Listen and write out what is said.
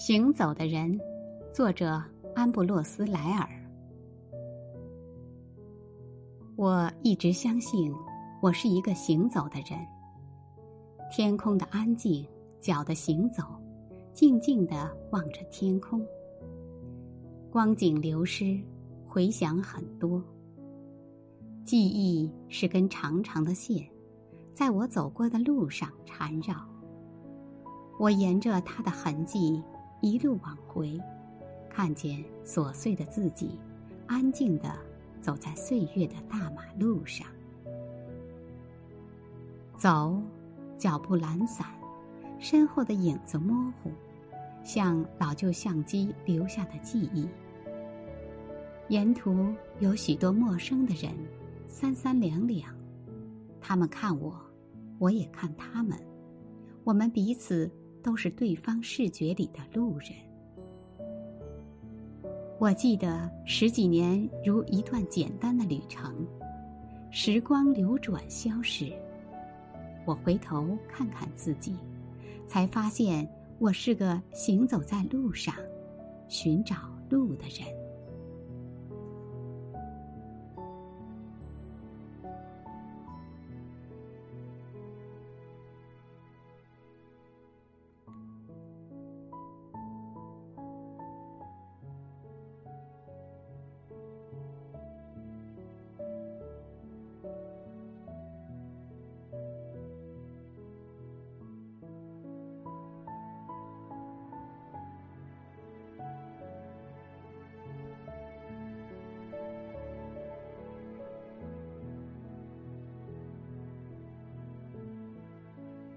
行走的人，作者安布洛斯·莱尔。我一直相信，我是一个行走的人。天空的安静，脚的行走，静静的望着天空。光景流失，回想很多。记忆是根长长的线，在我走过的路上缠绕。我沿着它的痕迹。一路往回，看见琐碎的自己，安静的走在岁月的大马路上。走，脚步懒散，身后的影子模糊，像老旧相机留下的记忆。沿途有许多陌生的人，三三两两，他们看我，我也看他们，我们彼此。都是对方视觉里的路人。我记得十几年如一段简单的旅程，时光流转消逝。我回头看看自己，才发现我是个行走在路上，寻找路的人。